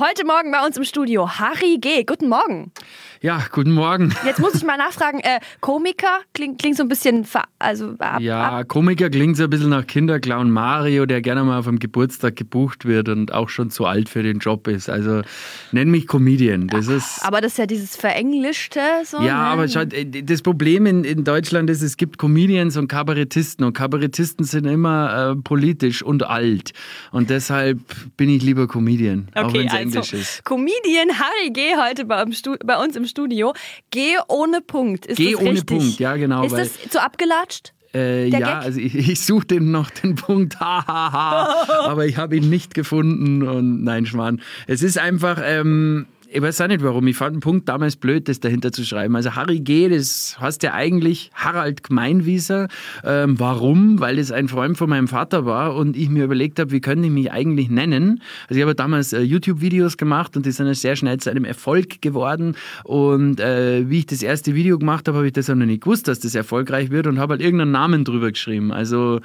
Heute Morgen bei uns im Studio Harry G. Guten Morgen. Ja, guten Morgen. Jetzt muss ich mal nachfragen, äh, Komiker klingt, klingt so ein bisschen, also ab, Ja, Komiker klingt so ein bisschen nach Kinderclown Mario, der gerne mal auf dem Geburtstag gebucht wird und auch schon zu alt für den Job ist. Also nenn mich Comedian. Das ist, aber das ist ja dieses Verenglischte. So, ja, ne? aber schau, das Problem in, in Deutschland ist, es gibt Comedians und Kabarettisten und Kabarettisten sind immer äh, politisch und alt. Und deshalb bin ich lieber Comedian, okay, auch wenn es also, Englisch ist. Comedian Harry G. heute bei, bei uns im Studio. Geh ohne Punkt. Ist Geh ohne Punkt, ja genau. Ist das zu abgelatscht? Äh, ja, Gag? also ich, ich suche den noch den Punkt, hahaha, aber ich habe ihn nicht gefunden und nein, Schwan. Es ist einfach, ähm, ich weiß auch nicht warum. Ich fand den Punkt damals blöd, das dahinter zu schreiben. Also Harry G., das heißt ja eigentlich Harald Gmeinwieser. Ähm, warum? Weil es ein Freund von meinem Vater war und ich mir überlegt habe, wie könnte ich mich eigentlich nennen? Also ich habe damals äh, YouTube-Videos gemacht und die sind sehr schnell zu einem Erfolg geworden. Und äh, wie ich das erste Video gemacht habe, habe ich das auch noch nicht gewusst, dass das erfolgreich wird und habe halt irgendeinen Namen drüber geschrieben. Also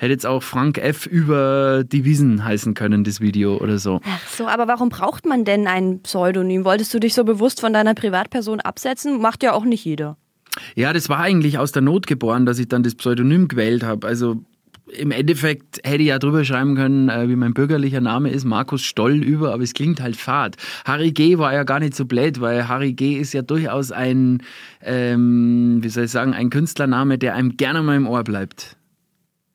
Hätte jetzt auch Frank F. über die Wiesen heißen können, das Video oder so. Ach so, aber warum braucht man denn ein Pseudonym? Wolltest du dich so bewusst von deiner Privatperson absetzen? Macht ja auch nicht jeder. Ja, das war eigentlich aus der Not geboren, dass ich dann das Pseudonym gewählt habe. Also im Endeffekt hätte ich ja drüber schreiben können, äh, wie mein bürgerlicher Name ist, Markus Stoll über, aber es klingt halt fad. Harry G. war ja gar nicht so blöd, weil Harry G. ist ja durchaus ein, ähm, wie soll ich sagen, ein Künstlername, der einem gerne mal im Ohr bleibt.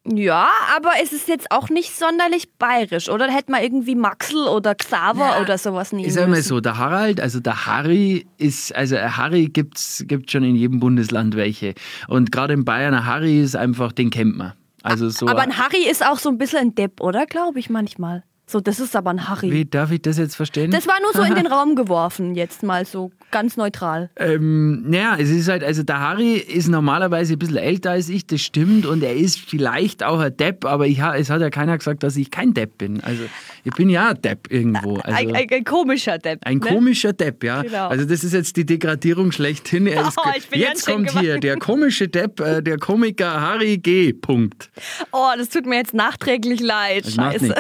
Ja, aber es ist jetzt auch nicht sonderlich bayerisch, oder? Da hätte man irgendwie Maxl oder Xaver ja, oder sowas nehmen Ich sag mal so, der Harald, also der Harry ist, also Harry gibt's, gibt schon in jedem Bundesland welche. Und gerade in Bayern, ein Harry ist einfach, den kennt man. Also so aber ein Harry ist auch so ein bisschen ein Depp, oder? Glaube ich manchmal. So, das ist aber ein Harry. Wie darf ich das jetzt verstehen? Das war nur so in den Raum geworfen, jetzt mal so ganz neutral. Ähm, naja, es ist halt, also der Harry ist normalerweise ein bisschen älter als ich, das stimmt, und er ist vielleicht auch ein Depp, aber ich, es hat ja keiner gesagt, dass ich kein Depp bin. Also ich bin ja ein Depp irgendwo. Also, ein, ein, ein, komischer Depp. Ein ne? komischer Depp, ja. Genau. Also das ist jetzt die Degradierung schlechthin. Er ist, oh, jetzt kommt hier der komische Depp, äh, der Komiker Harry G. Punkt. Oh, das tut mir jetzt nachträglich leid. Das Scheiße.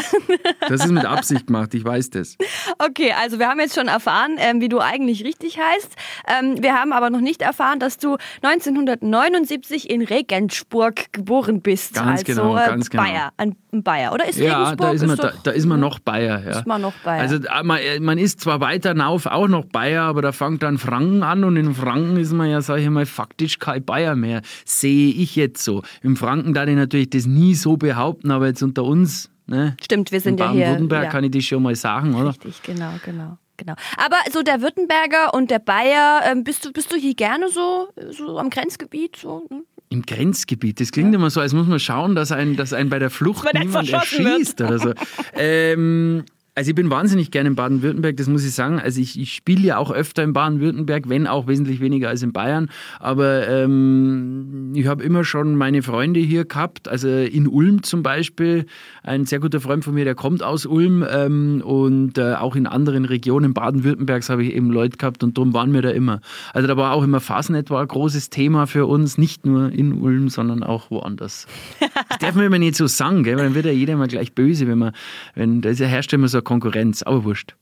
Das ist mit Absicht gemacht, ich weiß das. Okay, also wir haben jetzt schon erfahren, ähm, wie du eigentlich richtig heißt. Ähm, wir haben aber noch nicht erfahren, dass du 1979 in Regensburg geboren bist. Ganz also, genau, äh, ganz genau. Bayer, ein Bayer, oder? Ist ja, Regensburg? Da ist, man, da, da, ist man noch Bayer. Ja. Ist man noch Bayer. Also äh, man, äh, man ist zwar weiter hinauf auch noch Bayer, aber da fängt dann Franken an und in Franken ist man ja, sage ich mal, faktisch kein Bayer mehr. Sehe ich jetzt so. Im Franken darf ich natürlich das nie so behaupten, aber jetzt unter uns Ne? Stimmt, wir sind ja hier. In Baden-Württemberg kann ich das schon mal sagen, oder? Richtig, genau, genau. Genau. Aber so der Württemberger und der Bayer, ähm, bist, du, bist du hier gerne so, so am Grenzgebiet? So, hm? Im Grenzgebiet, das klingt ja. immer so, als muss man schauen, dass ein, dass ein bei der Flucht niemand erschießt oder so. ähm, also ich bin wahnsinnig gerne in Baden-Württemberg, das muss ich sagen. Also ich, ich spiele ja auch öfter in Baden-Württemberg, wenn auch wesentlich weniger als in Bayern. Aber ähm, ich habe immer schon meine Freunde hier gehabt. Also in Ulm zum Beispiel, ein sehr guter Freund von mir, der kommt aus Ulm. Ähm, und äh, auch in anderen Regionen Baden-Württembergs habe ich eben Leute gehabt und darum waren wir da immer. Also da war auch immer Fasnet war ein großes Thema für uns, nicht nur in Ulm, sondern auch woanders. Das darf man immer nicht so sagen, gell? weil dann wird ja jeder immer gleich böse, wenn man, wenn da herrscht immer so Konkurrenz, aber wurscht.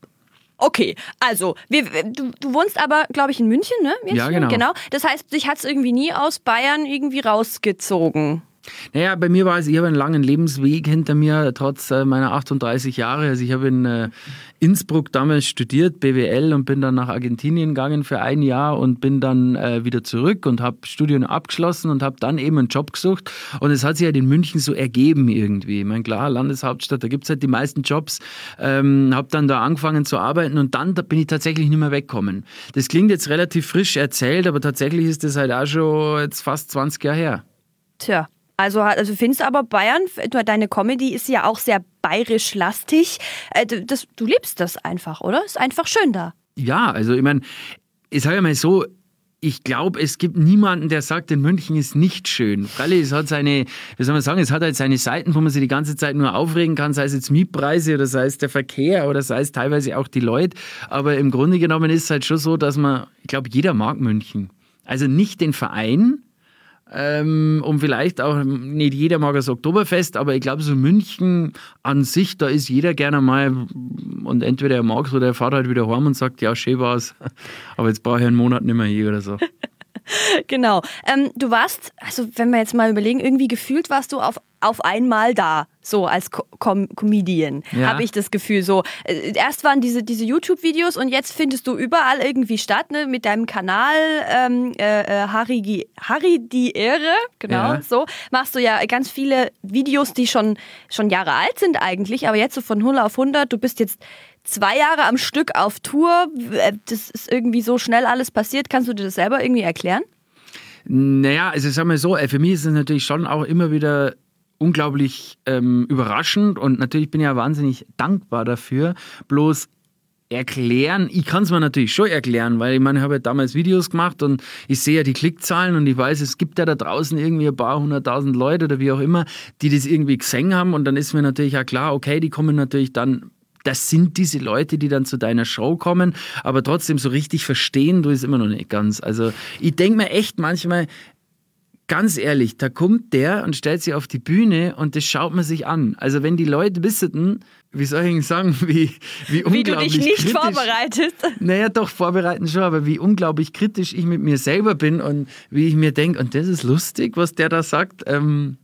Okay, also wir, du, du wohnst aber, glaube ich, in München, ne? Jetzt ja, genau. genau. Das heißt, dich hat es irgendwie nie aus Bayern irgendwie rausgezogen. Naja, bei mir war es, ich habe einen langen Lebensweg hinter mir, trotz äh, meiner 38 Jahre. Also ich habe in äh, Innsbruck damals studiert, BWL, und bin dann nach Argentinien gegangen für ein Jahr und bin dann äh, wieder zurück und habe Studien abgeschlossen und habe dann eben einen Job gesucht. Und es hat sich halt in München so ergeben irgendwie. Ich meine, klar, Landeshauptstadt, da gibt es halt die meisten Jobs. Ähm, habe dann da angefangen zu arbeiten und dann da bin ich tatsächlich nicht mehr weggekommen. Das klingt jetzt relativ frisch erzählt, aber tatsächlich ist das halt auch schon jetzt fast 20 Jahre her. Tja, also, also findest du aber Bayern, deine Comedy ist ja auch sehr bayerisch-lastig. Äh, das, du liebst das einfach, oder? Ist einfach schön da. Ja, also ich meine, ich sage mal so, ich glaube, es gibt niemanden, der sagt, in München ist nicht schön. Freilich, es hat seine, wie soll man sagen, es hat halt seine Seiten, wo man sich die ganze Zeit nur aufregen kann, sei es jetzt Mietpreise oder sei es der Verkehr oder sei es teilweise auch die Leute. Aber im Grunde genommen ist es halt schon so, dass man, ich glaube, jeder mag München. Also nicht den Verein, Ähm, und vielleicht auch, nicht jeder mag das Oktoberfest, aber ich glaube, so München an sich, da ist jeder gerne mal und entweder er mag es oder er fährt halt wieder heim und sagt, ja, schön war's, aber jetzt brauche ich einen Monat nicht mehr hier oder so. genau. Ähm, du warst, also wenn wir jetzt mal überlegen, irgendwie gefühlt warst du auf, auf einmal da, so als Com Comedian, ja. habe ich das Gefühl. So, äh, erst waren diese, diese YouTube-Videos und jetzt findest du überall irgendwie statt, ne, mit deinem Kanal ähm, äh, äh Harry, Harry die Ehre, genau, ja. so. Machst du ja ganz viele Videos, die schon, schon Jahre alt sind eigentlich, aber jetzt so von 0 auf 100, du bist jetzt zwei Jahre am Stück auf Tour. Äh, das ist irgendwie so schnell alles passiert. Kannst du dir das selber irgendwie erklären? Naja, also sagen wir so, äh, für mich ist es natürlich schon auch immer wieder unglaublich ähm, überraschend und natürlich bin ich ja wahnsinnig dankbar dafür. Bloß erklären, ich kann es mir natürlich schon erklären, weil ich meine, ich habe ja damals Videos gemacht und ich sehe ja die Klickzahlen und ich weiß, es gibt ja da draußen irgendwie ein paar hunderttausend Leute oder wie auch immer, die das irgendwie gesehen haben und dann ist mir natürlich auch klar, okay, die kommen natürlich dann das sind diese Leute, die dann zu deiner Show kommen, aber trotzdem so richtig verstehen du es immer noch nicht ganz. Also ich denke mir echt manchmal, ganz ehrlich, da kommt der und stellt sich auf die Bühne und das schaut man sich an. Also wenn die Leute wisseten, wie soll ich sagen, wie, wie unglaublich Wie du dich nicht kritisch, vorbereitest. Naja, doch, vorbereiten schon, aber wie unglaublich kritisch ich mit mir selber bin und wie ich mir denke, und das ist lustig, was der da sagt. Ähm,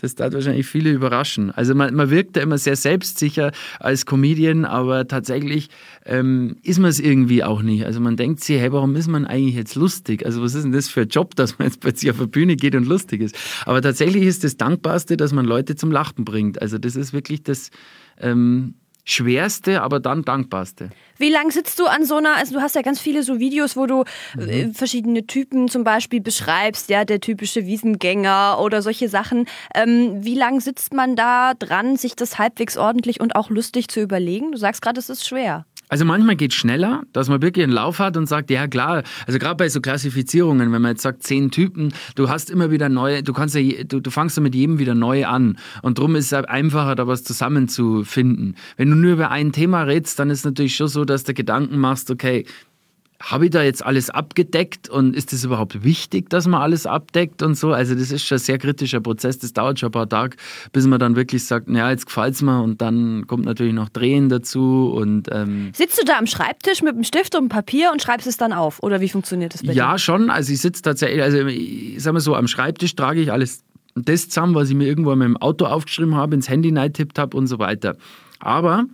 das darf wahrscheinlich viele überraschen. Also man, man wirkt da immer sehr selbstsicher als Comedian, aber tatsächlich ähm, ist man es irgendwie auch nicht. Also man denkt sich, hey, warum ist man eigentlich jetzt lustig? Also was ist denn das für ein Job, dass man jetzt plötzlich auf der Bühne geht und lustig ist? Aber tatsächlich ist das Dankbarste, dass man Leute zum Lachen bringt. Also das ist wirklich das... Ähm, schwerste, aber dann dankbarste. Wie lange sitzt du an so einer, also du hast ja ganz viele so Videos, wo du äh, mhm. verschiedene Typen zum Beispiel beschreibst, ja, der typische Wiesengänger oder solche Sachen. Ähm, wie lange sitzt man da dran, sich das halbwegs ordentlich und auch lustig zu überlegen? Du sagst gerade, es ist schwer. Also manchmal geht es schneller, dass man wirklich einen Lauf hat und sagt, ja klar, also gerade bei so Klassifizierungen, wenn man jetzt sagt, zehn Typen, du hast immer wieder neue, du kannst ja, du, du fangst ja mit jedem wieder neu an. Und darum ist es einfacher, da was zusammenzufinden. Wenn du nur über ein Thema redest, dann ist natürlich schon so, dass du Gedanken machst, okay, habe ich da jetzt alles abgedeckt und ist es überhaupt wichtig, dass man alles abdeckt und so? Also das ist schon ein sehr kritischer Prozess, das dauert schon ein paar Tage, bis man dann wirklich sagt, ja, jetzt gefällt es mir und dann kommt natürlich noch Drehen dazu und ähm Sitzt du da am Schreibtisch mit einem Stift und einem Papier und schreibst es dann auf oder wie funktioniert das bei dir? Ja, schon, also ich sitze tatsächlich, also ich sag mal so, am Schreibtisch trage ich alles das zusammen, was ich mir irgendwo in meinem Auto aufgeschrieben habe, ins Handy reintippt habe und so weiter. Aber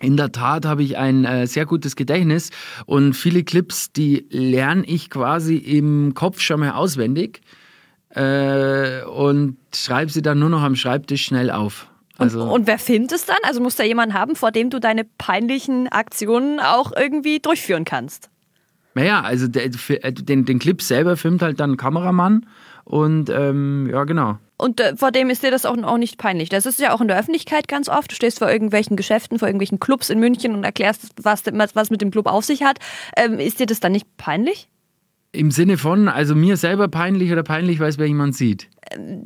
in der Tat habe ich ein äh, sehr gutes Gedächtnis und viele Clips, die lerne ich quasi im Kopf schon mal auswendig äh, und schreibe sie dann nur noch am Schreibtisch schnell auf. Also und, und, wer filmt es dann? Also muss da jemand haben, vor dem du deine peinlichen Aktionen auch irgendwie durchführen kannst? Naja, also der, äh, den, den Clip selber filmt halt dann ein Kameramann und ähm, ja, genau. Und äh, vor dem ist dir das auch, auch nicht peinlich. Das ist ja auch in der Öffentlichkeit ganz oft. Du stehst vor irgendwelchen Geschäften, vor irgendwelchen Clubs in München und erklärst, was, was mit dem Club auf sich hat. Ähm, ist dir das dann nicht peinlich? Im Sinne von, also mir selber peinlich oder peinlich, weil es wer jemand sieht?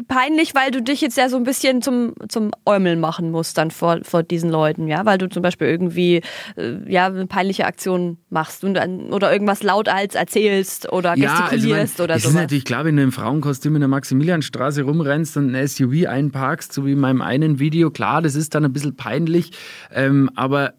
Peinlich, weil du dich jetzt ja so ein bisschen zum, zum Äumeln machen musst dann vor, vor diesen Leuten, ja, weil du zum Beispiel irgendwie äh, ja, eine peinliche Aktion machst und, oder irgendwas laut als erzählst oder gestikulierst ja, also oder so. Es ist natürlich klar, wenn du im Frauenkostüm in der Maximilianstraße rumrennst und ein SUV einparkst, so wie in meinem einen Video, klar, das ist dann ein bisschen peinlich, ähm, aber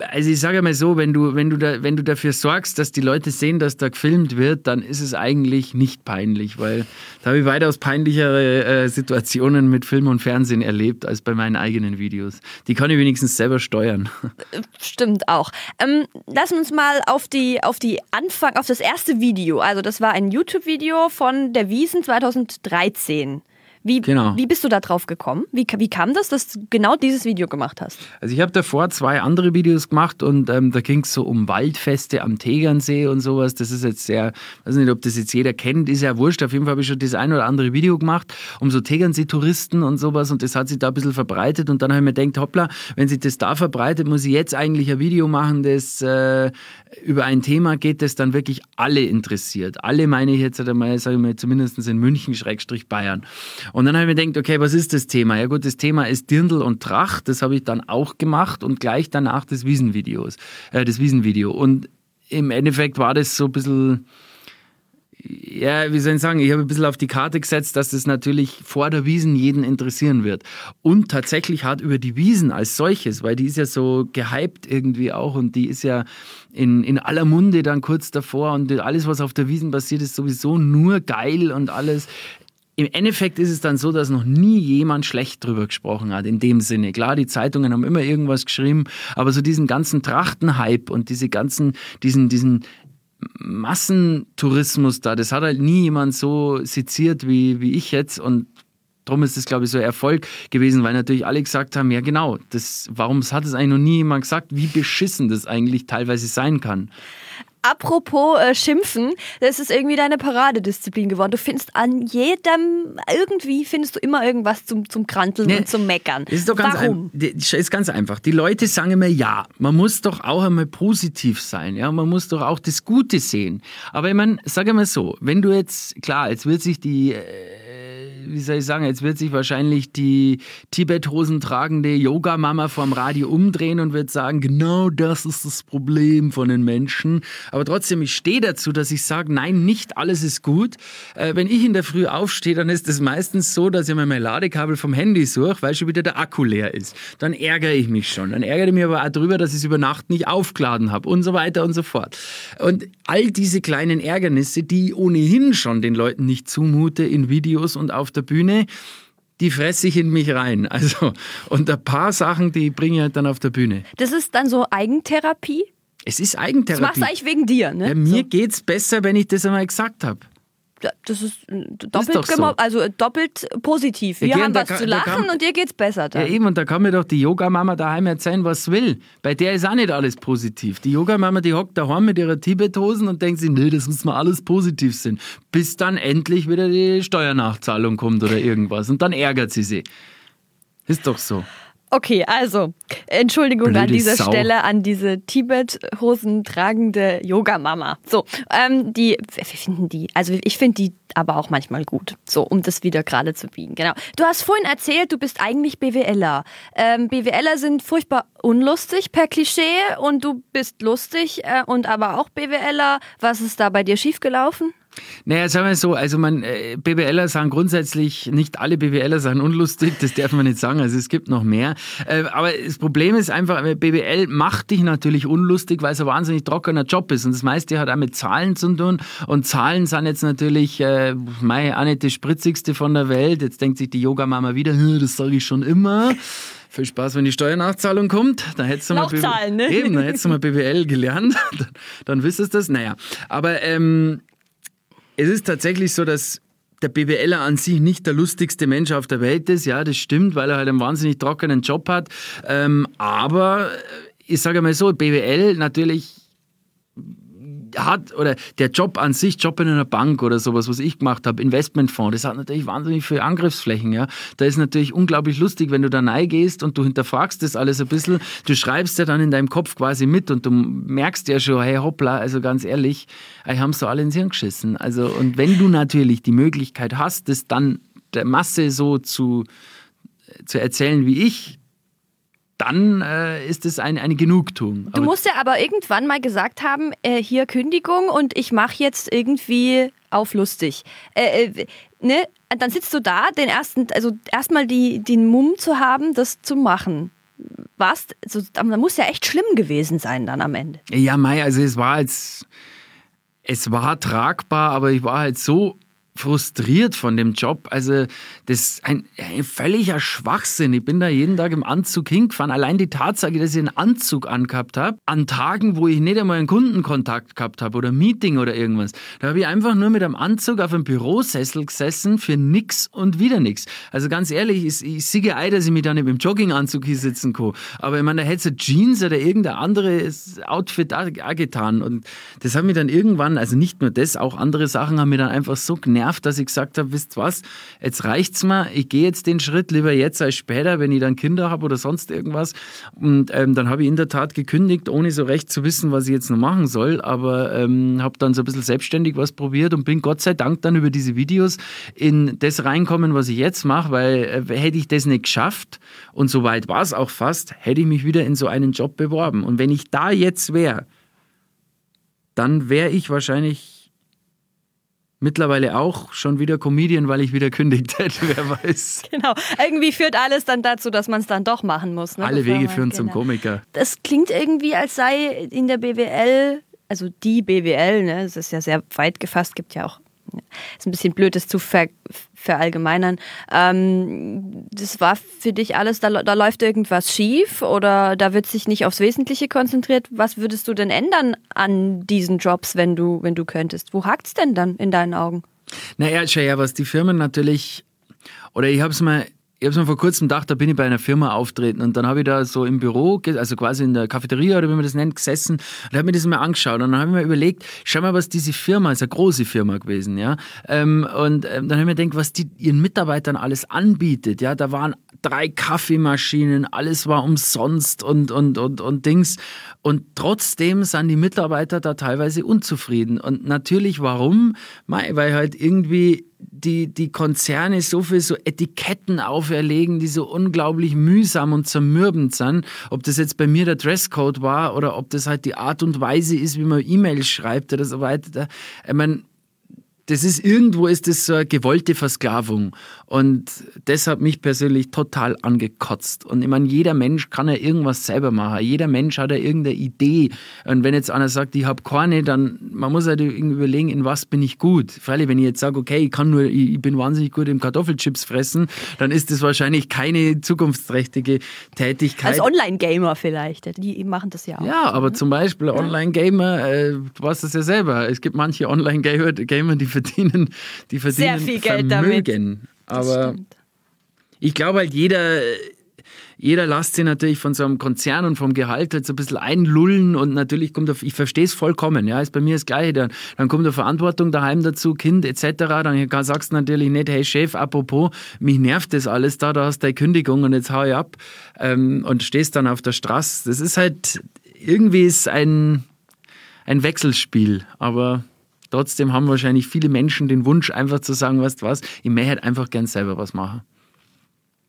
also ich sage mal so, wenn du, wenn, du da, wenn du dafür sorgst, dass die Leute sehen, dass da gefilmt wird, dann ist es eigentlich nicht peinlich, weil da habe ich weitaus peinlichere äh, Situationen mit Film und Fernsehen erlebt als bei meinen eigenen Videos. Die kann ich wenigstens selber steuern. Stimmt auch. Ähm, lass uns mal auf die, auf die Anfang, auf das erste Video. Also das war ein YouTube-Video von der Wiesen 2013. Wie, genau. wie bist du da drauf gekommen? Wie, wie kam das, dass du genau dieses Video gemacht hast? Also ich habe davor zwei andere Videos gemacht und ähm, da ging es so um Waldfeste am Tegernsee und sowas. Das ist jetzt sehr, weiß nicht, ob das jetzt jeder kennt, ist ja wurscht. Auf jeden Fall habe ich schon das ein oder andere Video gemacht um so Tegernsee-Touristen und sowas und das hat sich da ein bisschen verbreitet und dann habe ich mir gedacht, hoppla, wenn sich das da verbreitet, muss ich jetzt eigentlich ein Video machen, das äh, über ein Thema geht, das dann wirklich alle interessiert. Alle meine ich jetzt einmal, sage ich mal, zumindest in München, Schrägstrich Bayern. Und dann habe ich mir gedacht, okay, was ist das Thema? Ja gut, das Thema ist Dirndl und Tracht. Das habe ich dann auch gemacht und gleich danach das Wiesenvideos, äh, das Wiesenvideo. Und im Endeffekt war das so ein bisschen ja, wie soll ich sagen, ich habe ein bisschen auf die Karte gesetzt, dass das natürlich vor der Wiesen jeden interessieren wird. Und tatsächlich hat über die Wiesen als solches, weil die ist ja so gehypt irgendwie auch und die ist ja in, in aller Munde dann kurz davor und alles, was auf der Wiesen passiert, ist sowieso nur geil und alles. Im Endeffekt ist es dann so, dass noch nie jemand schlecht drüber gesprochen hat, in dem Sinne. Klar, die Zeitungen haben immer irgendwas geschrieben, aber so diesen ganzen Trachtenhype und diese ganzen, diesen, diesen Massentourismus da, das hat halt nie jemand so seziert wie, wie ich jetzt und darum ist es, glaube ich, so ein Erfolg gewesen, weil natürlich alle gesagt haben, ja genau, das, warum hat es eigentlich noch nie jemand gesagt, wie beschissen das eigentlich teilweise sein kann. Apropos äh, Schimpfen, das ist irgendwie deine Paradedisziplin geworden. Du findest an jedem, irgendwie findest du immer irgendwas zum, zum Kranteln nee, und zum Meckern. Ist doch ganz Warum? Ein, ist ganz einfach. Die Leute sagen immer, ja, man muss doch auch einmal positiv sein, ja, man muss doch auch das Gute sehen. Aber ich meine, sag mal so, wenn du jetzt, klar, jetzt wird sich die... Äh, wie soll ich sagen, jetzt wird sich wahrscheinlich die Tibet-Hosen tragende Yoga-Mama vorm Radio umdrehen und wird sagen, genau das ist das Problem von den Menschen. Aber trotzdem, ich stehe dazu, dass ich sage, nein, nicht alles ist gut. Äh, wenn ich in der Früh aufstehe, dann ist es meistens so, dass ich mir mein Ladekabel vom Handy suche, weil schon wieder der Akku leer ist. Dann ärgere ich mich schon. Dann ärgere ich mich aber auch darüber, dass ich es über Nacht nicht aufgeladen habe und so weiter und so fort. Und all diese kleinen Ärgernisse, die ohnehin schon den Leuten nicht zumute in Videos und auf der Bühne, die fresse ich in mich rein. Also, und ein paar Sachen, die bringe ich halt dann auf der Bühne. Das ist dann so Eigentherapie? Es ist Eigentherapie. Das machst du eigentlich wegen dir, ne? Ja, mir so. geht's besser, wenn ich das einmal gesagt habe das ist doppelt, ist so. also doppelt positiv. Wir ja, haben was kann, zu lachen kann, und dir geht's besser. Dann. Ja, eben, und da kann mir doch die Yogamama daheim erzählen, was will. Bei der ist auch nicht alles positiv. Die Yogamama, die hockt daheim mit ihrer Tibethosen und denkt sich, nee, das muss mal alles positiv sein. Bis dann endlich wieder die Steuernachzahlung kommt oder irgendwas. Und dann ärgert sie sich. Ist doch so. Okay, also Entschuldigung Blöde an dieser Sau. Stelle an diese Tibet-Hosen tragende Yoga-Mama. So, ähm, die, wir finden die, also ich finde die aber auch manchmal gut, so um das wieder gerade zu biegen. Genau. Du hast vorhin erzählt, du bist eigentlich BWLer. Ähm, BWLer sind furchtbar unlustig per Klischee und du bist lustig äh, und aber auch BWLer. Was ist da bei dir schiefgelaufen? Naja, sagen wir so, also man, äh, BWLer sagen grundsätzlich, nicht alle BWLer sagen unlustig, das darf man nicht sagen, also es gibt noch mehr. Äh, aber das Problem ist einfach, äh, BWL macht dich natürlich unlustig, weil es ein wahnsinnig trockener Job ist und das meiste hat auch mit Zahlen zu tun und Zahlen sind jetzt natürlich, äh, mei, auch nicht das spritzigste von der Welt. Jetzt denkt sich die Yogamama wieder, das sage ich schon immer. Viel Spaß, wenn die Steuernachzahlung kommt. Dann hättest du mal, Zahlen, ne? Eben, dann hättest du mal BWL gelernt. dann, dann wüsstest du das. Naja, aber ähm, es ist tatsächlich so, dass der BWLer an sich nicht der lustigste Mensch auf der Welt ist. Ja, das stimmt, weil er halt einen wahnsinnig trockenen Job hat. Ähm, aber ich sage mal so, BWL natürlich hat, oder der Job an sich, Job in einer Bank oder sowas, was ich gemacht habe, Investmentfonds, das hat natürlich wahnsinnig viele Angriffsflächen. Ja. Da ist natürlich unglaublich lustig, wenn du da gehst und du hinterfragst das alles ein bisschen. Du schreibst ja dann in deinem Kopf quasi mit und du merkst ja schon, hey hoppla, also ganz ehrlich, ich haben so alle ins Hirn geschissen. Also, und wenn du natürlich die Möglichkeit hast, das dann der Masse so zu, zu erzählen wie ich, dann äh, ist es ein, eine Genugtuung. Du musst ja aber irgendwann mal gesagt haben, äh, hier Kündigung und ich mache jetzt irgendwie auf lustig. Äh, äh, ne? Dann sitzt du da, den ersten, also erstmal die, den Mumm zu haben, das zu machen. Was? Also, da muss ja echt schlimm gewesen sein dann am Ende. Ja, Mai, also es war jetzt, es war tragbar, aber ich war halt so frustriert von dem Job. Also das ist ein, ein, völliger Schwachsinn. Ich bin da jeden Tag im Anzug hingefahren. Allein die Tatsache, dass ich einen Anzug angehabt habe, an Tagen, wo ich nicht einmal einen Kundenkontakt gehabt habe oder Meeting oder irgendwas, da habe ich einfach nur mit einem Anzug auf einem Bürosessel gesessen für nix und wieder nix. Also ganz ehrlich, ich, ich sehe ein, dass ich mich da nicht mit dem Jogginganzug hier sitzen kann. Aber ich meine, da hätte es Jeans oder irgendein anderes Outfit auch, getan. Und das hat mich dann irgendwann, also nicht nur das, auch andere Sachen haben mir dann einfach so genervt genervt, dass ich gesagt habe, wisst was, jetzt reicht's mir, ich gehe jetzt den Schritt lieber jetzt als später, wenn ich dann Kinder habe oder sonst irgendwas. Und ähm, dann habe ich in der Tat gekündigt, ohne so recht zu wissen, was ich jetzt noch machen soll, aber ähm, habe dann so ein bisschen selbstständig was probiert und bin Gott sei Dank dann über diese Videos in das reinkommen, was ich jetzt mache, weil äh, hätte ich das nicht geschafft und so weit war es auch fast, hätte ich mich wieder in so einen Job beworben. Und wenn ich da jetzt wäre, dann wäre ich wahrscheinlich Mittlerweile auch schon wieder Comedian, weil ich wieder kündigt hätte, wer weiß. Genau. Irgendwie führt alles dann dazu, dass man es dann doch machen muss. Ne? Alle Wege führen genau. zum Komiker. Das klingt irgendwie, als sei in der BWL, also die BWL, ne, das ist ja sehr weit gefasst, gibt ja auch ist ein bisschen blöd, das zu ver verallgemeinern. Ähm, das war für dich alles, da, da läuft irgendwas schief oder da wird sich nicht aufs Wesentliche konzentriert. Was würdest du denn ändern an diesen Jobs, wenn du, wenn du könntest? Wo hakt es denn dann in deinen Augen? Naja, ja, was die Firmen natürlich, oder ich habe es mal ich habe mir vor kurzem gedacht, da bin ich bei einer Firma auftreten und dann habe ich da so im Büro, also quasi in der Cafeteria oder wie man das nennt, gesessen und habe mir das mal angeschaut und dann habe ich mir überlegt, schau mal, was diese Firma, ist eine große Firma gewesen, ja, ähm, und ähm, dann habe ich mir gedacht, was die ihren Mitarbeitern alles anbietet, ja, da waren drei Kaffeemaschinen, alles war umsonst und, und, und, und Dings. Und trotzdem sind die Mitarbeiter da teilweise unzufrieden. Und natürlich warum? Weil halt irgendwie die, die Konzerne so viel so Etiketten auferlegen, die so unglaublich mühsam und zermürbend sind. Ob das jetzt bei mir der Dresscode war oder ob das halt die Art und Weise ist, wie man E-Mails schreibt oder so weiter. Ich meine, das ist irgendwo ist das so eine gewollte Versklavung. Und das hat mich persönlich total angekotzt. Und ich meine, jeder Mensch kann ja irgendwas selber machen. Jeder Mensch hat ja irgendeine Idee. Und wenn jetzt einer sagt, ich habe keine, dann man muss halt überlegen, in was bin ich gut. Freilich, wenn ich jetzt sage, okay, ich kann nur, ich bin wahnsinnig gut im Kartoffelchips fressen, dann ist das wahrscheinlich keine zukunftsträchtige Tätigkeit. Als Online-Gamer vielleicht. Die machen das ja auch. Ja, aber zum Beispiel Online-Gamer, äh, du weißt das ja selber. Es gibt manche Online-Gamer, die verdienen, die verdienen Sehr viel Geld Vermögen. damit. Aber ich glaube halt, jeder, jeder lässt sich natürlich von so einem Konzern und vom Gehalt halt so ein bisschen einlullen und natürlich kommt auf, ich verstehe es vollkommen, ja, ist bei mir das Gleiche. Dann, dann kommt eine Verantwortung daheim dazu, Kind etc. Dann sagst du natürlich nicht, hey Chef, apropos, mich nervt das alles da, da hast du deine Kündigung und jetzt hau ich ab ähm, und stehst dann auf der Straße. Das ist halt, irgendwie ist ein, ein Wechselspiel, aber Trotzdem haben wahrscheinlich viele Menschen den Wunsch, einfach zu sagen, weißt du was, ich möchte halt einfach gern selber was machen.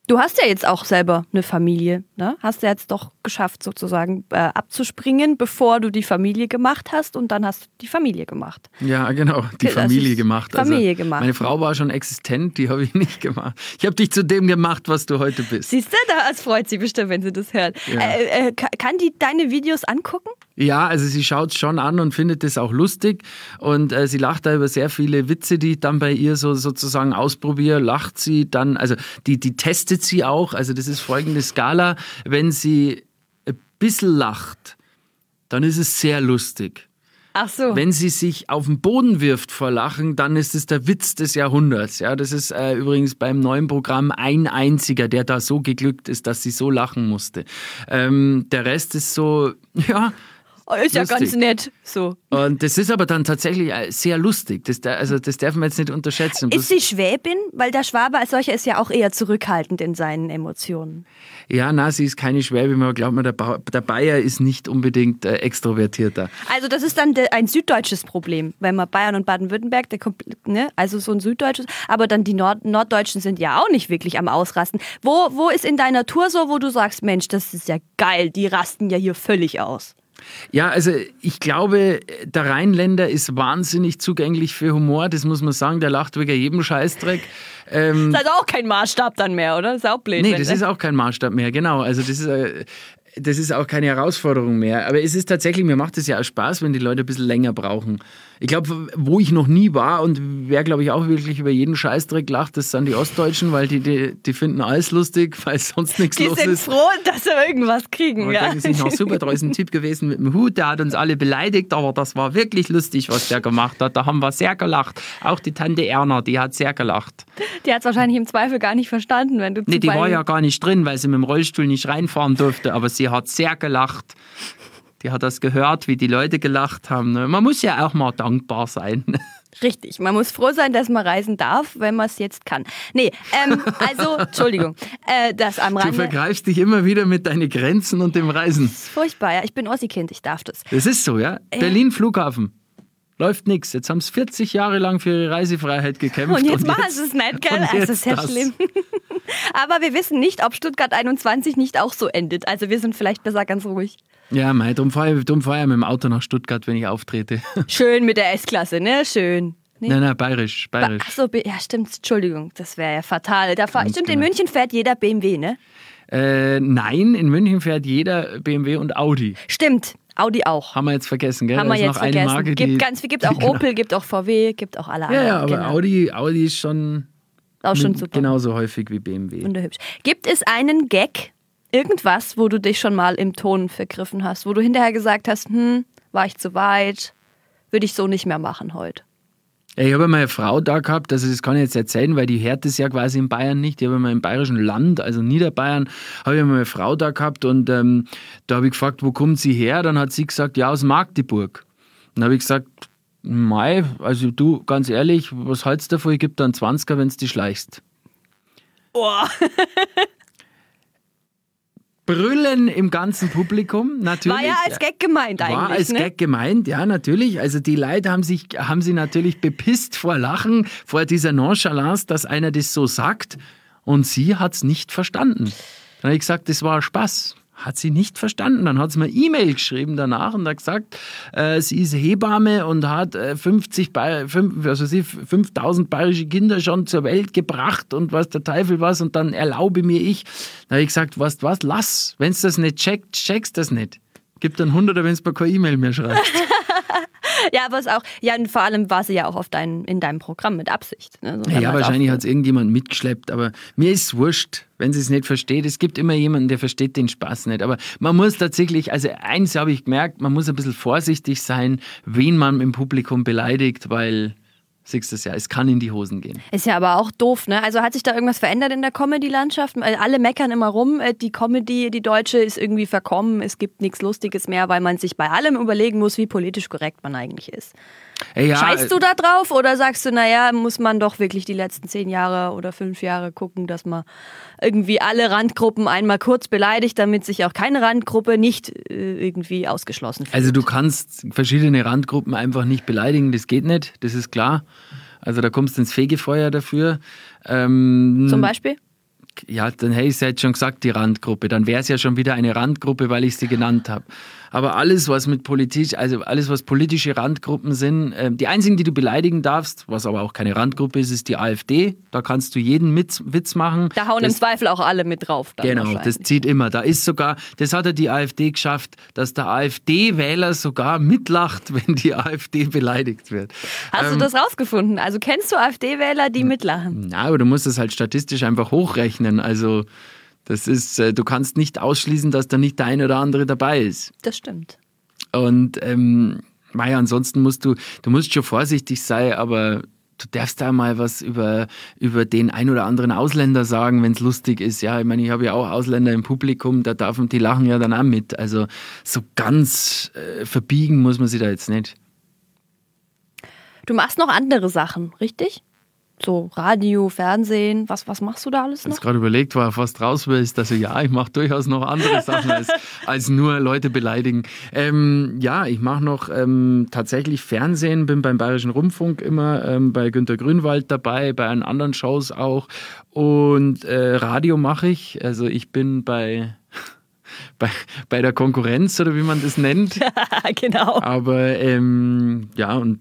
Du hast ja jetzt auch selber eine Familie, ne? Hast du jetzt doch geschafft, sozusagen äh, abzuspringen, bevor du die Familie gemacht hast und dann hast du die Familie gemacht. Ja, genau, die das Familie gemacht. Also Familie also, gemacht. Meine Frau war schon existent, die habe ich nicht gemacht. Ich habe dich zu dem gemacht, was du heute bist. Siehst du, das freut sie bestimmt, wenn sie das hört. Ja. Äh, äh, kann die deine Videos angucken? Ja, also sie schaut es schon an und findet es auch lustig und äh, sie lacht da über sehr viele Witze, die ich dann bei ihr so sozusagen ausprobiere. Lacht sie dann, also die, die testet sie auch. Also das ist folgende Skala. Wenn sie ein bisschen lacht, dann ist es sehr lustig. Ach so. Wenn sie sich auf den Boden wirft vor Lachen, dann ist es der Witz des Jahrhunderts. Ja, das ist äh, übrigens beim neuen Programm ein einziger, der da so geglückt ist, dass sie so lachen musste. Ähm, der Rest ist so, ja, Oh, ist lustig. ja ganz nett. So. Und das ist aber dann tatsächlich äh, sehr lustig. Das, also das darf man jetzt nicht unterschätzen. Ist sie Schwäbin? Weil der Schwabe als solcher ist ja auch eher zurückhaltend in seinen Emotionen. Ja, na, sie ist keine Schwäbin, aber glaubt mir, der, ba der Bayer ist nicht unbedingt äh, extrovertierter. Also das ist dann ein süddeutsches Problem, weil man Bayern und Baden-Württemberg, ne, also so ein süddeutsches, aber dann die Nord Norddeutschen sind ja auch nicht wirklich am Ausrasten. Wo, wo ist in deiner Tour so, wo du sagst, Mensch, das ist ja geil, die rasten ja hier völlig aus? Ja, also ich glaube, der Rheinländer ist wahnsinnig zugänglich für Humor, das muss man sagen, der lacht wegen jedem Scheißdreck. Ähm, das ist auch kein Maßstab dann mehr, oder? Das ist auch blöd. Nee, das ist auch kein Maßstab mehr, genau. Also das ist, äh, das ist auch keine Herausforderung mehr. Aber es ist tatsächlich, mir macht es ja auch Spaß, wenn die Leute ein bisschen länger brauchen. Ich glaube, wo ich noch nie war und wer, glaube ich, auch wirklich über jeden Scheißdreck lacht, das sind die Ostdeutschen, weil die, die, die finden alles lustig, weil sonst nichts los ist. Die sind froh, dass sie irgendwas kriegen. Und ja. denken sich noch super, da ist ein Typ gewesen mit dem Hut, der hat uns alle beleidigt, aber das war wirklich lustig, was der gemacht hat. Da haben wir sehr gelacht. Auch die Tante Erna, die hat sehr gelacht. Die hat es wahrscheinlich im Zweifel gar nicht verstanden, wenn du Nee, die war ja gar nicht drin, weil sie mit dem Rollstuhl nicht reinfahren durfte, aber sie hat sehr gelacht die hat das gehört, wie die Leute gelacht haben. Ne? Man muss ja auch mal dankbar sein. Richtig, man muss froh sein, dass man reisen darf, wenn man es jetzt kann. Nee, ähm, also, Entschuldigung, äh, das am Rande. Du vergreifst dich immer wieder mit deinen Grenzen und dem Reisen. Das ist furchtbar, ja. Ich bin Ossi-Kind, ich darf das. Das ist so, ja. Äh. Berlin Flughafen. Läuft nichts. Jetzt haben sie 40 Jahre lang für ihre Reisefreiheit gekämpft. Und jetzt und machen sie es nicht, gell? Also, das ist ja das. schlimm. Aber wir wissen nicht, ob Stuttgart 21 nicht auch so endet. Also wir sind vielleicht besser ganz ruhig. Ja, mei, darum fahre ich, fahr ich mit dem Auto nach Stuttgart, wenn ich auftrete. Schön mit der S-Klasse, ne? Schön. Nee? Nein, nein, bayerisch. bayerisch. Achso, ja, stimmt, Entschuldigung, das wäre ja fatal. Da fahr, stimmt, genau. in München fährt jeder BMW, ne? Äh, nein, in München fährt jeder BMW und Audi. Stimmt, Audi auch. Haben wir jetzt vergessen, gell? Haben wir jetzt noch vergessen. Eine Marke, gibt ganz viel, gibt auch genau. Opel, gibt auch VW, gibt auch alle anderen. Ja, ja aber genau. Audi, Audi ist schon, auch schon super. genauso häufig wie BMW. Wunderhübsch. Gibt es einen Gag, irgendwas, wo du dich schon mal im Ton vergriffen hast, wo du hinterher gesagt hast, hm, war ich zu weit, würde ich so nicht mehr machen heute? Ich habe mal eine Frau da gehabt, also das kann ich jetzt erzählen, weil die hört es ja quasi in Bayern nicht. Ich habe mal im bayerischen Land, also Niederbayern, habe ich mal eine Frau da gehabt und ähm, da habe ich gefragt, wo kommt sie her? Dann hat sie gesagt, ja, aus Magdeburg. Dann habe ich gesagt, Mai, also du, ganz ehrlich, was hältst du davon? Ich gebe dann 20er, wenn du dich schleichst. Boah. Brüllen im ganzen Publikum, natürlich. War ja als Gag gemeint eigentlich. War als ne? Gag gemeint, ja, natürlich. Also die Leute haben sich, haben sie natürlich bepisst vor Lachen, vor dieser Nonchalance, dass einer das so sagt. Und sie hat es nicht verstanden. Dann habe ich gesagt, das war Spaß. Hat sie nicht verstanden. Dann hat sie mir E-Mail geschrieben danach und hat gesagt, äh, sie ist Hebamme und hat äh, 50, 5, also sie 5000 bayerische Kinder schon zur Welt gebracht und was der Teufel was und dann erlaube mir ich. Dann habe ich gesagt, was, was, lass. Wenn du das nicht checkt, checkst das nicht. Gib dann 100, wenn es mir keine E-Mail mehr schreibt. ja, aber es auch, ja, und vor allem war sie ja auch auf dein, in deinem Programm mit Absicht. Ne? So ja, wahrscheinlich hat es irgendjemand mitgeschleppt, aber mir ist es wurscht, wenn sie es nicht versteht. Es gibt immer jemanden, der versteht den Spaß nicht. Aber man muss tatsächlich, also eins habe ich gemerkt, man muss ein bisschen vorsichtig sein, wen man im Publikum beleidigt, weil siehst du ja, es kann in die Hosen gehen. Ist ja aber auch doof, ne? Also hat sich da irgendwas verändert in der Comedy-Landschaft? Alle meckern immer rum, äh, die Comedy, die deutsche, ist irgendwie verkommen, es gibt nichts Lustiges mehr, weil man sich bei allem überlegen muss, wie politisch korrekt man eigentlich ist. Ja, Scheißt du da drauf oder sagst du, naja, muss man doch wirklich die letzten zehn Jahre oder fünf Jahre gucken, dass man irgendwie alle Randgruppen einmal kurz beleidigt, damit sich auch keine Randgruppe nicht äh, irgendwie ausgeschlossen fühlt? Also du kannst verschiedene Randgruppen einfach nicht beleidigen, das geht nicht, das ist klar. Also da kommst du ins Fegefeuer dafür. Ähm, Zum Beispiel? Ja, dann hätte ich es jetzt schon gesagt, die Randgruppe. Dann wäre es ja schon wieder eine Randgruppe, weil ich sie genannt habe. Aber alles, was mit Politik, also alles, was politische Randgruppen sind, äh, die einzigen, die du beleidigen darfst, was aber auch keine Randgruppe ist, ist die AfD. Da kannst du jeden mit, Witz machen. Da hauen das, im Zweifel auch alle mit drauf. genau, das zieht immer. Da ist sogar, das hat ja die AfD geschafft, dass der AfD-Wähler sogar mitlacht, wenn die AfD beleidigt wird. Hast ähm, du das rausgefunden? Also kennst du AfD-Wähler, die mitlachen? Na, aber du musst es halt statistisch einfach hochrechnen. Also das ist, äh, du kannst nicht ausschließen, dass da nicht der eine oder andere dabei ist. Das stimmt. Und ähm, Maja, ansonsten musst du, du musst schon vorsichtig sein, aber du darfst da mal was über, über den ein oder anderen Ausländer sagen, wenn es lustig ist. Ja, ich meine, ich habe ja auch Ausländer im Publikum, da darf die lachen ja dann auch mit. Also so ganz äh, verbiegen muss man sich da jetzt nicht. Du machst noch andere Sachen, richtig? So Radio, Fernsehen, was, was machst du da alles noch? Ich gerade überlegt, war fast raus willst, dass also ja, ich mache durchaus noch andere Sachen als, als nur Leute beleidigen. Ähm, ja, ich mache noch ähm, tatsächlich Fernsehen, bin beim Bayerischen Rundfunk immer ähm, bei Günter Grünwald dabei, bei anderen Shows auch und äh, Radio mache ich, also ich bin bei bei, bei der Konkurrenz oder wie man das nennt. genau. Aber ähm, ja, und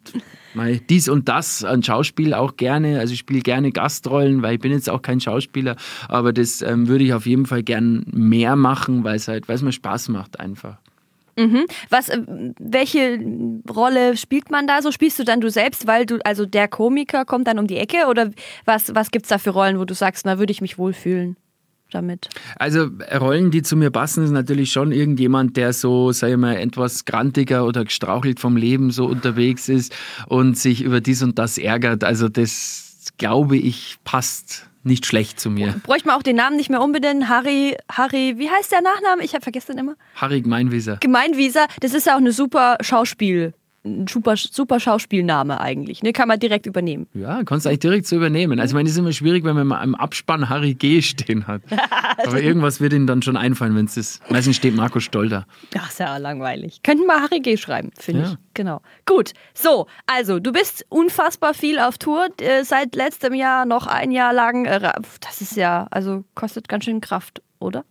mal dies und das an Schauspiel auch gerne. Also ich spiele gerne Gastrollen, weil ich bin jetzt auch kein Schauspieler, aber das ähm, würde ich auf jeden Fall gern mehr machen, weil es halt, weil es mir Spaß macht einfach. Mhm. Was, äh, welche Rolle spielt man da so? Spielst du dann du selbst, weil du, also der Komiker kommt dann um die Ecke oder was, was gibt es da für Rollen, wo du sagst, da würde ich mich wohlfühlen? Damit? Also Rollen, die zu mir passen, ist natürlich schon irgendjemand, der so, sag ich mal, etwas grantiger oder gestrauchelt vom Leben so unterwegs ist und sich über dies und das ärgert. Also das, glaube ich, passt nicht schlecht zu mir. Bräuchte man auch den Namen nicht mehr unbedingt. Harry, Harry, wie heißt der Nachname? Ich habe vergessen immer. Harry Gemeinwieser. Gemeinwieser, das ist ja auch eine super Schauspiel ein super, super Schauspielname eigentlich. Ne? Kann man direkt übernehmen. Ja, kannst du eigentlich direkt so übernehmen. Also, ich meine, es ist immer schwierig, wenn man mal im Abspann Harry G stehen hat. Aber irgendwas wird ihnen dann schon einfallen, wenn es ist. Meistens steht Markus Stolter. Ach, ist ja langweilig. Könnten wir Harry G schreiben, finde ja. ich. Genau. Gut. So, also, du bist unfassbar viel auf Tour. Äh, seit letztem Jahr noch ein Jahr lang. Äh, das ist ja, also kostet ganz schön Kraft, oder?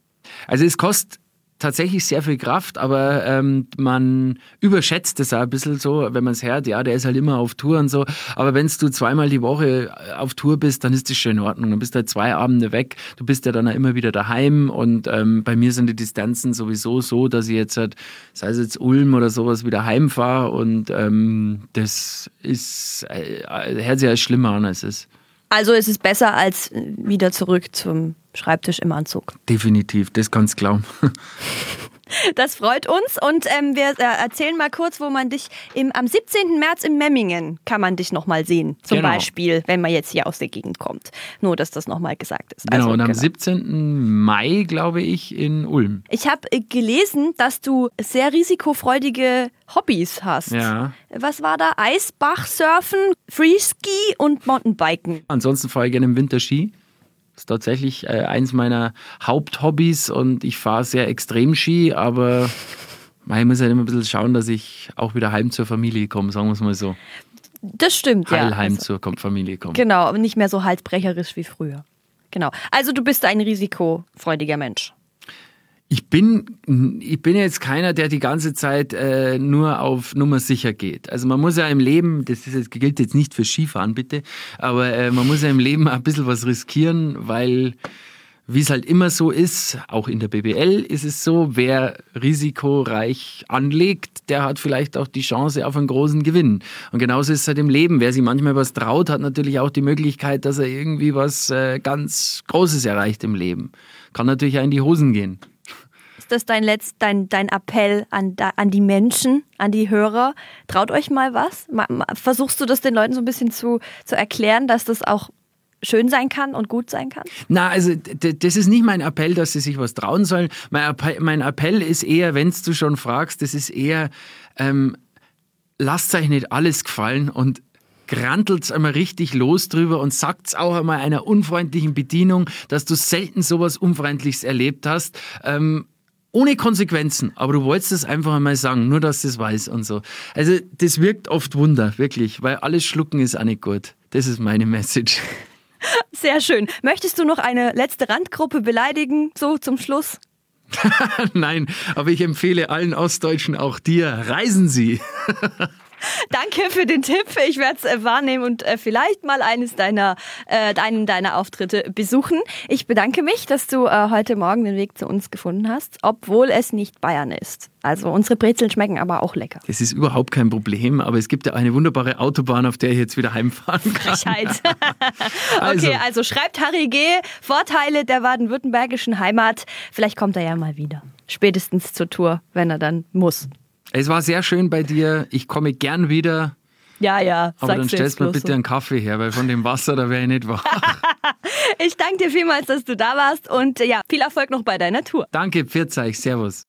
Also, es kostet tatsächlich sehr viel Kraft, aber ähm, man überschätzt es auch ein bisschen so, wenn man es hört, ja, der ist halt immer auf Tour und so. Aber wenn du zweimal die Woche auf Tour bist, dann ist das schon in Ordnung. Dann bist du halt zwei Abende weg. Du bist ja dann auch immer wieder daheim und ähm, bei mir sind die Distanzen sowieso so, dass ich jetzt halt, sei es jetzt Ulm oder sowas, wieder heimfahre und ähm, das ist, äh, hört sich als schlimmer an, als es ist. Also ist es besser als wieder zurück zum Schreibtisch im Anzug. Definitiv, das kannst du glauben. Das freut uns und ähm, wir äh, erzählen mal kurz, wo man dich im, am 17. März in Memmingen kann man dich nochmal sehen. Zum genau. Beispiel, wenn man jetzt hier aus der Gegend kommt. Nur, dass das nochmal gesagt ist. Genau, also, und am genau. 17. Mai, glaube ich, in Ulm. Ich habe äh, gelesen, dass du sehr risikofreudige Hobbys hast. Ja. Was war da? Eisbach, Surfen, Freeski und Mountainbiken. Ansonsten fahre ich gerne im Winter Ski. Das ist tatsächlich äh, eins meiner Haupthobbys und ich fahre sehr extrem Ski, aber ich muss halt immer ein bisschen schauen, dass ich auch wieder heim zur Familie komme, sagen wir es mal so. Das stimmt, Heil ja. heim also, zur Familie kommen. Genau, aber nicht mehr so halsbrecherisch wie früher. Genau. Also du bist ein risikofreudiger Mensch. Ich bin, ich bin jetzt keiner, der die ganze Zeit äh, nur auf Nummer sicher geht. Also man muss ja im Leben, das ist, gilt jetzt nicht für Skifahren bitte, aber äh, man muss ja im Leben ein bisschen was riskieren, weil wie es halt immer so ist, auch in der BBL ist es so, wer risikoreich anlegt, der hat vielleicht auch die Chance auf einen großen Gewinn. Und genauso ist es halt im Leben. Wer sich manchmal was traut, hat natürlich auch die Möglichkeit, dass er irgendwie was äh, ganz Großes erreicht im Leben. Kann natürlich auch in die Hosen gehen. Ist das dein, Letz-, dein, dein Appell an, an die Menschen, an die Hörer? Traut euch mal was? Versuchst du das den Leuten so ein bisschen zu, zu erklären, dass das auch schön sein kann und gut sein kann? Na, also das ist nicht mein Appell, dass sie sich was trauen sollen. Mein Appell, mein Appell ist eher, wenn du schon fragst, das ist eher, ähm, lasst euch nicht alles gefallen und grantelt einmal richtig los drüber und sagt auch einmal einer unfreundlichen Bedienung, dass du selten sowas Unfreundliches erlebt hast. Ähm, ohne Konsequenzen, aber du wolltest es einfach einmal sagen, nur dass du es weiß und so. Also das wirkt oft Wunder, wirklich, weil alles schlucken ist auch nicht gut. Das ist meine Message. Sehr schön. Möchtest du noch eine letzte Randgruppe beleidigen, so zum Schluss? Nein, aber ich empfehle allen Ostdeutschen, auch dir, reisen Sie. Danke für den Tipp. Ich werde es äh, wahrnehmen und äh, vielleicht mal eines deiner, äh, einen deiner Auftritte besuchen. Ich bedanke mich, dass du äh, heute Morgen den Weg zu uns gefunden hast, obwohl es nicht Bayern ist. Also unsere Brezeln schmecken aber auch lecker. Das ist überhaupt kein Problem, aber es gibt ja eine wunderbare Autobahn, auf der ich jetzt wieder heimfahren kann. Frechheit. also. Okay, also schreibt Harry G. Vorteile der baden-württembergischen Heimat. Vielleicht kommt er ja mal wieder. Spätestens zur Tour, wenn er dann muss. Es war sehr schön bei dir. Ich komme gern wieder. Ja, ja. Aber dann stellst du mir bitte so. einen Kaffee her, weil von dem Wasser, da wäre ich nicht wach. ich danke dir vielmals, dass du da warst und ja, viel Erfolg noch bei deiner Tour. Danke, Pfiat Servus.